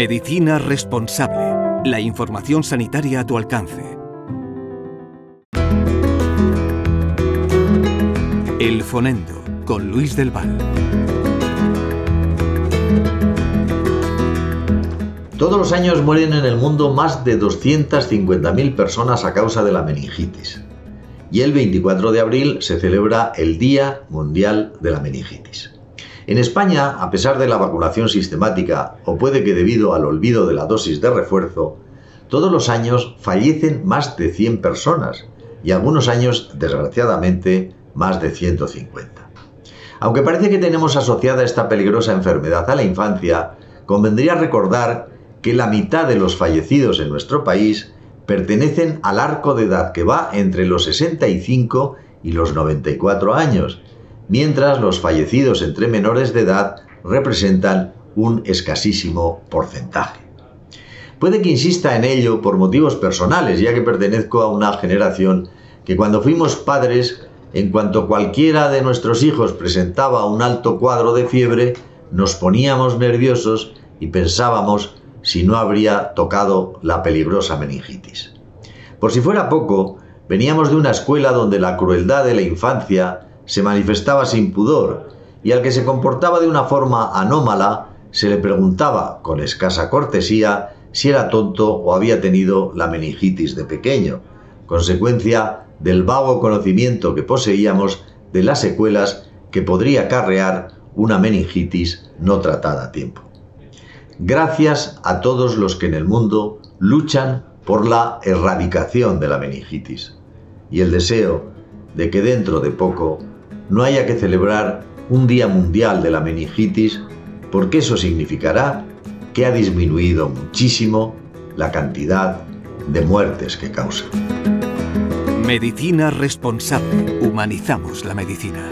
Medicina responsable. La información sanitaria a tu alcance. El Fonendo con Luis del Val. Todos los años mueren en el mundo más de 250.000 personas a causa de la meningitis. Y el 24 de abril se celebra el Día Mundial de la Meningitis. En España, a pesar de la vacunación sistemática, o puede que debido al olvido de la dosis de refuerzo, todos los años fallecen más de 100 personas y algunos años, desgraciadamente, más de 150. Aunque parece que tenemos asociada esta peligrosa enfermedad a la infancia, convendría recordar que la mitad de los fallecidos en nuestro país pertenecen al arco de edad que va entre los 65 y los 94 años, mientras los fallecidos entre menores de edad representan un escasísimo porcentaje. Puede que insista en ello por motivos personales, ya que pertenezco a una generación que cuando fuimos padres, en cuanto cualquiera de nuestros hijos presentaba un alto cuadro de fiebre, nos poníamos nerviosos y pensábamos si no habría tocado la peligrosa meningitis. Por si fuera poco, veníamos de una escuela donde la crueldad de la infancia se manifestaba sin pudor y al que se comportaba de una forma anómala se le preguntaba con escasa cortesía si era tonto o había tenido la meningitis de pequeño, consecuencia del vago conocimiento que poseíamos de las secuelas que podría acarrear una meningitis no tratada a tiempo. Gracias a todos los que en el mundo luchan por la erradicación de la meningitis y el deseo de que dentro de poco no haya que celebrar un Día Mundial de la Meningitis porque eso significará que ha disminuido muchísimo la cantidad de muertes que causa. Medicina responsable. Humanizamos la medicina.